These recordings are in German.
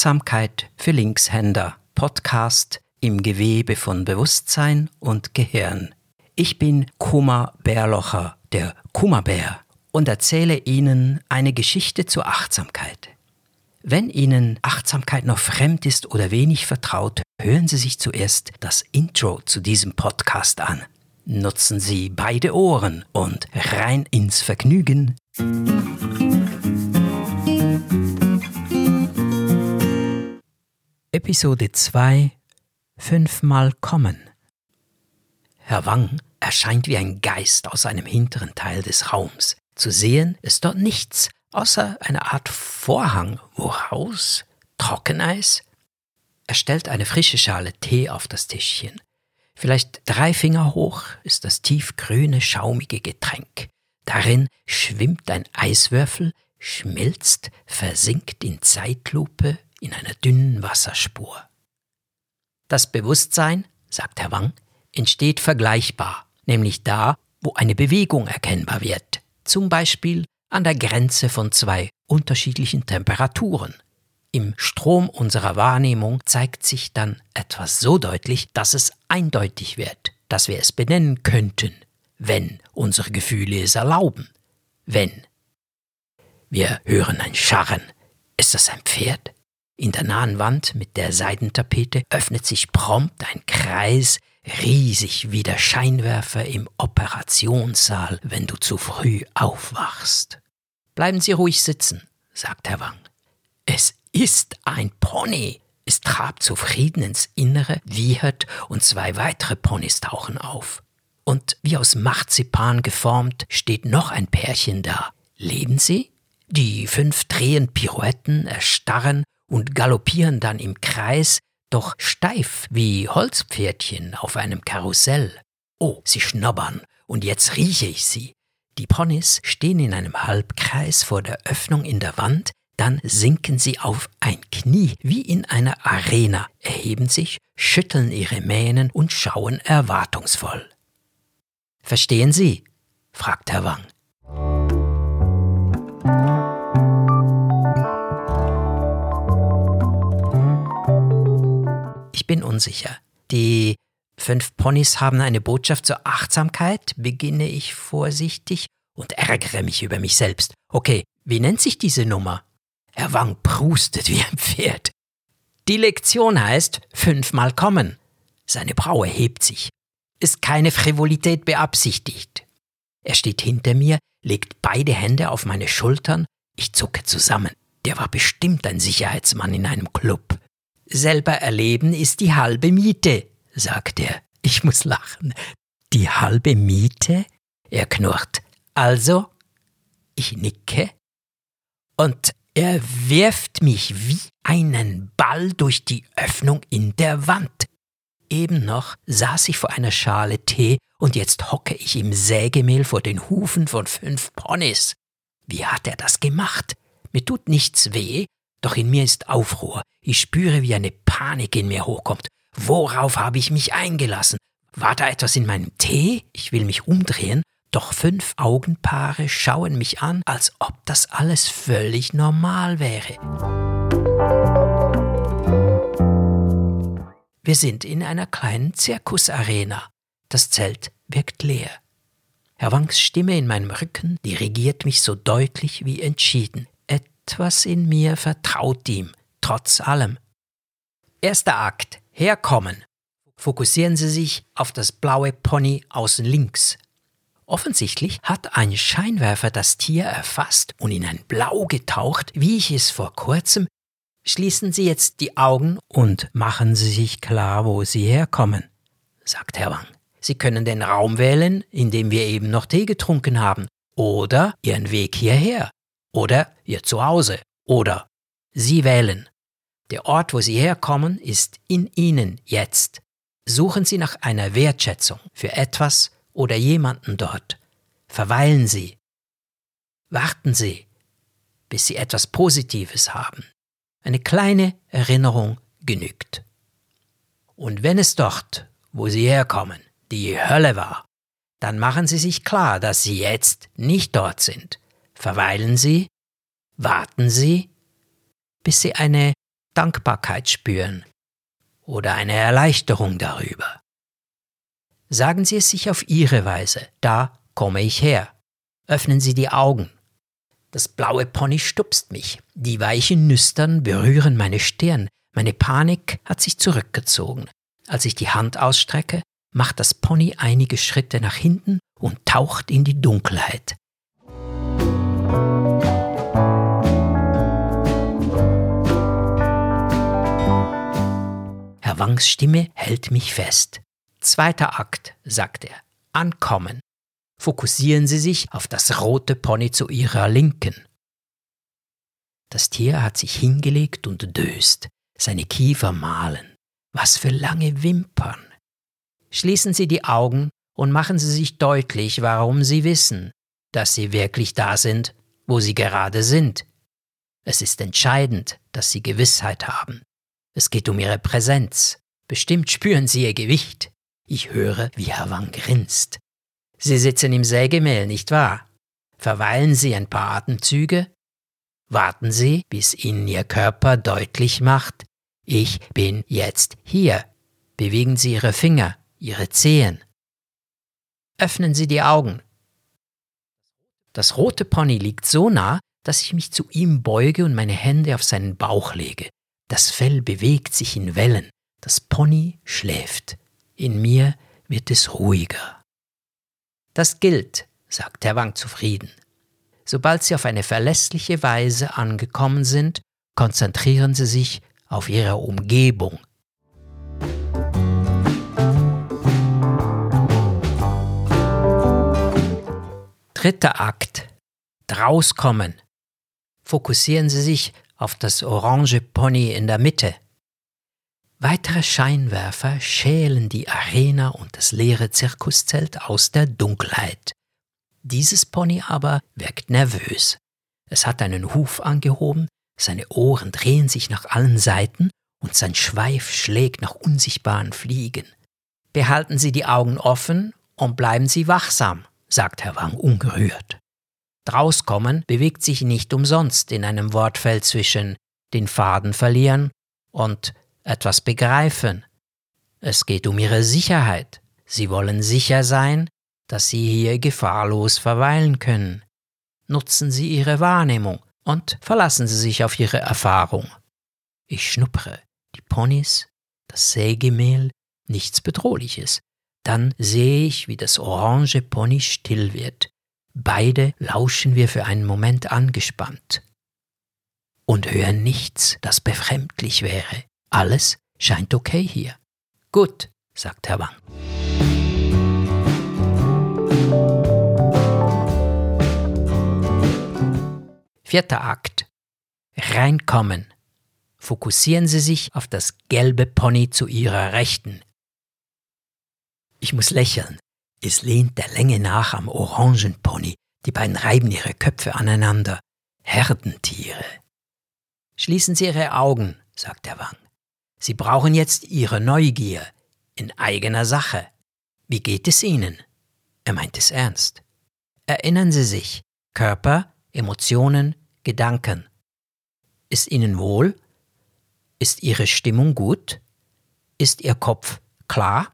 Achtsamkeit für Linkshänder Podcast im Gewebe von Bewusstsein und Gehirn. Ich bin Kuma Bärlocher, der Kummerbär, und erzähle Ihnen eine Geschichte zur Achtsamkeit. Wenn Ihnen Achtsamkeit noch fremd ist oder wenig vertraut, hören Sie sich zuerst das Intro zu diesem Podcast an. Nutzen Sie beide Ohren und rein ins Vergnügen. Episode 2 Fünfmal kommen. Herr Wang erscheint wie ein Geist aus einem hinteren Teil des Raums. Zu sehen ist dort nichts, außer eine Art Vorhang, woraus Trockeneis. Er stellt eine frische Schale Tee auf das Tischchen. Vielleicht drei Finger hoch ist das tiefgrüne, schaumige Getränk. Darin schwimmt ein Eiswürfel, schmilzt, versinkt in Zeitlupe in einer dünnen Wasserspur. Das Bewusstsein, sagt Herr Wang, entsteht vergleichbar, nämlich da, wo eine Bewegung erkennbar wird, zum Beispiel an der Grenze von zwei unterschiedlichen Temperaturen. Im Strom unserer Wahrnehmung zeigt sich dann etwas so deutlich, dass es eindeutig wird, dass wir es benennen könnten, wenn unsere Gefühle es erlauben. Wenn. Wir hören ein Scharren. Ist das ein Pferd? In der nahen Wand mit der Seidentapete öffnet sich prompt ein Kreis, riesig wie der Scheinwerfer im Operationssaal, wenn du zu früh aufwachst. Bleiben Sie ruhig sitzen, sagt Herr Wang. Es ist ein Pony. Es trabt zufrieden ins Innere, wiehert und zwei weitere Ponys tauchen auf. Und wie aus Marzipan geformt steht noch ein Pärchen da. Leben sie? Die fünf drehen Pirouetten erstarren und galoppieren dann im Kreis, doch steif wie Holzpferdchen auf einem Karussell. Oh, sie schnobbern, und jetzt rieche ich sie. Die Ponys stehen in einem Halbkreis vor der Öffnung in der Wand, dann sinken sie auf ein Knie wie in einer Arena, erheben sich, schütteln ihre Mähnen und schauen erwartungsvoll. Verstehen Sie? fragt Herr Wang. Unsicher. Die fünf Ponys haben eine Botschaft zur Achtsamkeit, beginne ich vorsichtig und ärgere mich über mich selbst. Okay, wie nennt sich diese Nummer? Herr Wang prustet wie ein Pferd. Die Lektion heißt fünfmal kommen. Seine Braue hebt sich. Ist keine Frivolität beabsichtigt. Er steht hinter mir, legt beide Hände auf meine Schultern. Ich zucke zusammen. Der war bestimmt ein Sicherheitsmann in einem Club. Selber erleben ist die halbe Miete, sagt er. Ich muss lachen. Die halbe Miete? Er knurrt. Also? Ich nicke. Und er wirft mich wie einen Ball durch die Öffnung in der Wand. Eben noch saß ich vor einer Schale Tee und jetzt hocke ich im Sägemehl vor den Hufen von fünf Ponys. Wie hat er das gemacht? Mir tut nichts weh, doch in mir ist Aufruhr. Ich spüre, wie eine Panik in mir hochkommt. Worauf habe ich mich eingelassen? War da etwas in meinem Tee? Ich will mich umdrehen, doch fünf Augenpaare schauen mich an, als ob das alles völlig normal wäre. Wir sind in einer kleinen Zirkusarena. Das Zelt wirkt leer. Herr Wangs Stimme in meinem Rücken dirigiert mich so deutlich wie entschieden. Etwas in mir vertraut ihm, trotz allem. Erster Akt. Herkommen. Fokussieren Sie sich auf das blaue Pony außen links. Offensichtlich hat ein Scheinwerfer das Tier erfasst und in ein Blau getaucht, wie ich es vor kurzem. Schließen Sie jetzt die Augen und machen Sie sich klar, wo Sie herkommen, sagt Herr Wang. Sie können den Raum wählen, in dem wir eben noch Tee getrunken haben, oder Ihren Weg hierher oder Ihr Zuhause oder Sie wählen. Der Ort, wo Sie herkommen, ist in Ihnen jetzt. Suchen Sie nach einer Wertschätzung für etwas oder jemanden dort. Verweilen Sie. Warten Sie, bis Sie etwas Positives haben. Eine kleine Erinnerung genügt. Und wenn es dort, wo Sie herkommen, die Hölle war, dann machen Sie sich klar, dass Sie jetzt nicht dort sind, Verweilen Sie, warten Sie, bis Sie eine Dankbarkeit spüren oder eine Erleichterung darüber. Sagen Sie es sich auf Ihre Weise, da komme ich her. Öffnen Sie die Augen. Das blaue Pony stupst mich, die weichen Nüstern berühren meine Stirn, meine Panik hat sich zurückgezogen. Als ich die Hand ausstrecke, macht das Pony einige Schritte nach hinten und taucht in die Dunkelheit. Stimme hält mich fest. Zweiter Akt, sagt er. Ankommen. Fokussieren Sie sich auf das rote Pony zu Ihrer Linken. Das Tier hat sich hingelegt und döst, seine Kiefer malen. Was für lange Wimpern. Schließen Sie die Augen und machen Sie sich deutlich, warum Sie wissen, dass Sie wirklich da sind, wo Sie gerade sind. Es ist entscheidend, dass Sie Gewissheit haben. Es geht um Ihre Präsenz. Bestimmt spüren Sie Ihr Gewicht. Ich höre, wie Herr Wang grinst. Sie sitzen im Sägemehl, nicht wahr? Verweilen Sie ein paar Atemzüge. Warten Sie, bis Ihnen Ihr Körper deutlich macht, ich bin jetzt hier. Bewegen Sie Ihre Finger, Ihre Zehen. Öffnen Sie die Augen. Das rote Pony liegt so nah, dass ich mich zu ihm beuge und meine Hände auf seinen Bauch lege. Das Fell bewegt sich in Wellen. Das Pony schläft. In mir wird es ruhiger. Das gilt, sagt Herr Wang zufrieden. Sobald Sie auf eine verlässliche Weise angekommen sind, konzentrieren Sie sich auf Ihre Umgebung. Dritter Akt. Drauskommen. Fokussieren Sie sich auf das orange Pony in der Mitte. Weitere Scheinwerfer schälen die Arena und das leere Zirkuszelt aus der Dunkelheit. Dieses Pony aber wirkt nervös. Es hat einen Huf angehoben, seine Ohren drehen sich nach allen Seiten und sein Schweif schlägt nach unsichtbaren Fliegen. Behalten Sie die Augen offen und bleiben Sie wachsam, sagt Herr Wang ungerührt. Drauskommen bewegt sich nicht umsonst in einem Wortfeld zwischen den Faden verlieren und etwas begreifen. Es geht um ihre Sicherheit. Sie wollen sicher sein, dass sie hier gefahrlos verweilen können. Nutzen Sie Ihre Wahrnehmung und verlassen Sie sich auf Ihre Erfahrung. Ich schnuppere, die Ponys, das Sägemehl, nichts Bedrohliches. Dann sehe ich, wie das orange Pony still wird. Beide lauschen wir für einen Moment angespannt und hören nichts, das befremdlich wäre. Alles scheint okay hier. Gut, sagt Herr Wang. Vierter Akt. Reinkommen. Fokussieren Sie sich auf das gelbe Pony zu Ihrer Rechten. Ich muss lächeln. Es lehnt der Länge nach am orangen Pony. Die beiden reiben ihre Köpfe aneinander. Herdentiere. Schließen Sie Ihre Augen, sagt der Wang. Sie brauchen jetzt Ihre Neugier in eigener Sache. Wie geht es Ihnen? Er meint es ernst. Erinnern Sie sich, Körper, Emotionen, Gedanken. Ist Ihnen wohl? Ist Ihre Stimmung gut? Ist Ihr Kopf klar?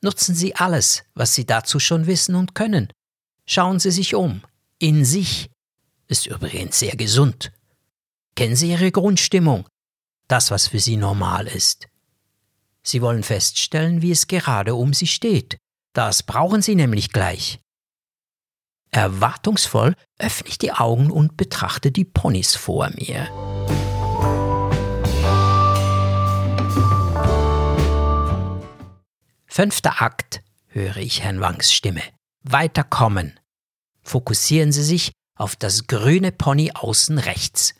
Nutzen Sie alles, was Sie dazu schon wissen und können. Schauen Sie sich um. In sich. Ist übrigens sehr gesund. Kennen Sie Ihre Grundstimmung? Das, was für Sie normal ist. Sie wollen feststellen, wie es gerade um Sie steht. Das brauchen Sie nämlich gleich. Erwartungsvoll öffne ich die Augen und betrachte die Ponys vor mir. Fünfter Akt, höre ich Herrn Wangs Stimme. Weiterkommen. Fokussieren Sie sich auf das grüne Pony außen rechts.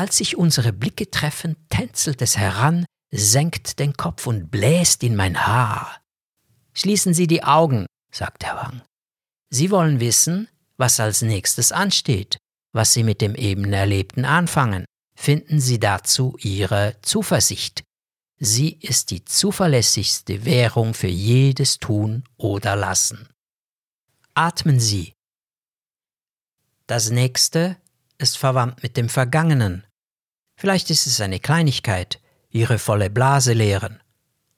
Als sich unsere Blicke treffen, tänzelt es heran, senkt den Kopf und bläst in mein Haar. Schließen Sie die Augen, sagt Herr Wang. Sie wollen wissen, was als nächstes ansteht, was Sie mit dem eben Erlebten anfangen. Finden Sie dazu Ihre Zuversicht. Sie ist die zuverlässigste Währung für jedes Tun oder Lassen. Atmen Sie. Das nächste ist verwandt mit dem Vergangenen. Vielleicht ist es eine Kleinigkeit, Ihre volle Blase leeren.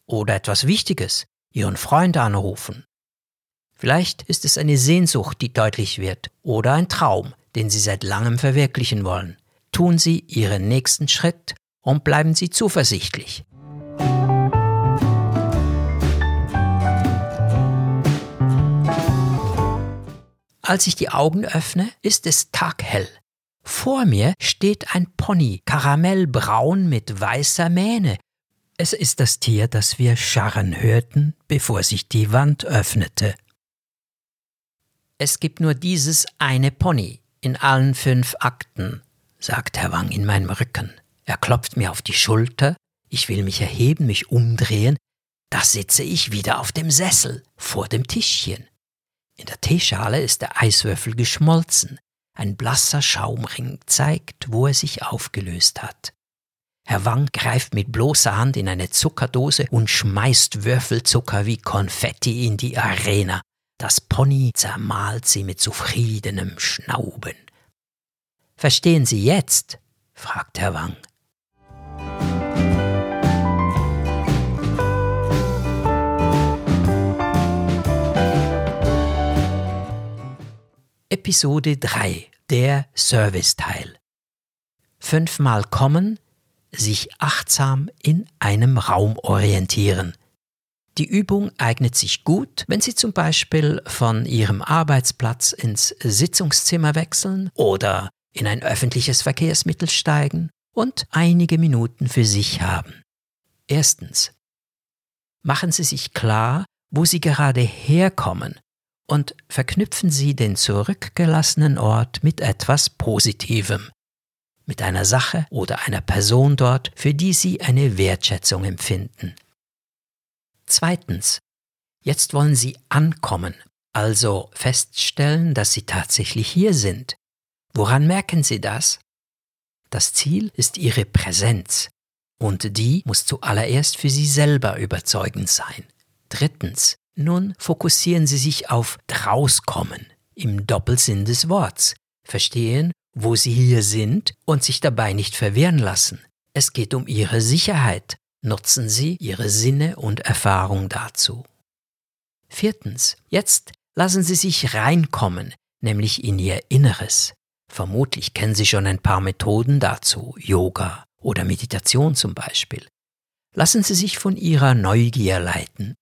Oder etwas Wichtiges, Ihren Freund anrufen. Vielleicht ist es eine Sehnsucht, die deutlich wird, oder ein Traum, den Sie seit langem verwirklichen wollen. Tun Sie Ihren nächsten Schritt und bleiben Sie zuversichtlich. Als ich die Augen öffne, ist es taghell. Vor mir steht ein Pony, karamellbraun mit weißer Mähne. Es ist das Tier, das wir scharren hörten, bevor sich die Wand öffnete. Es gibt nur dieses eine Pony in allen fünf Akten, sagt Herr Wang in meinem Rücken. Er klopft mir auf die Schulter, ich will mich erheben, mich umdrehen, da sitze ich wieder auf dem Sessel vor dem Tischchen. In der Teeschale ist der Eiswürfel geschmolzen. Ein blasser Schaumring zeigt, wo er sich aufgelöst hat. Herr Wang greift mit bloßer Hand in eine Zuckerdose und schmeißt Würfelzucker wie Konfetti in die Arena. Das Pony zermahlt sie mit zufriedenem Schnauben. Verstehen Sie jetzt? fragt Herr Wang. Episode 3 Der Serviceteil Fünfmal kommen, sich achtsam in einem Raum orientieren. Die Übung eignet sich gut, wenn Sie zum Beispiel von Ihrem Arbeitsplatz ins Sitzungszimmer wechseln oder in ein öffentliches Verkehrsmittel steigen und einige Minuten für sich haben. Erstens. Machen Sie sich klar, wo Sie gerade herkommen und verknüpfen Sie den zurückgelassenen Ort mit etwas Positivem, mit einer Sache oder einer Person dort, für die Sie eine Wertschätzung empfinden. Zweitens. Jetzt wollen Sie ankommen, also feststellen, dass Sie tatsächlich hier sind. Woran merken Sie das? Das Ziel ist Ihre Präsenz, und die muss zuallererst für Sie selber überzeugend sein. Drittens. Nun fokussieren Sie sich auf drauskommen im Doppelsinn des Worts, verstehen, wo Sie hier sind und sich dabei nicht verwirren lassen. Es geht um Ihre Sicherheit. Nutzen Sie Ihre Sinne und Erfahrung dazu. Viertens. Jetzt lassen Sie sich reinkommen, nämlich in Ihr Inneres. Vermutlich kennen Sie schon ein paar Methoden dazu, Yoga oder Meditation zum Beispiel. Lassen Sie sich von Ihrer Neugier leiten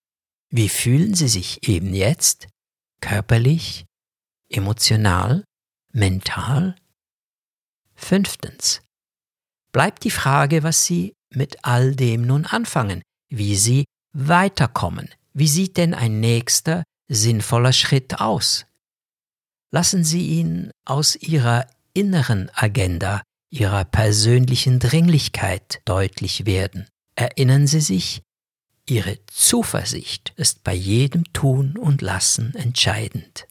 wie fühlen Sie sich eben jetzt? Körperlich, emotional, mental? Fünftens. Bleibt die Frage, was Sie mit all dem nun anfangen, wie Sie weiterkommen. Wie sieht denn ein nächster sinnvoller Schritt aus? Lassen Sie ihn aus Ihrer inneren Agenda, Ihrer persönlichen Dringlichkeit deutlich werden. Erinnern Sie sich, Ihre Zuversicht ist bei jedem Tun und Lassen entscheidend.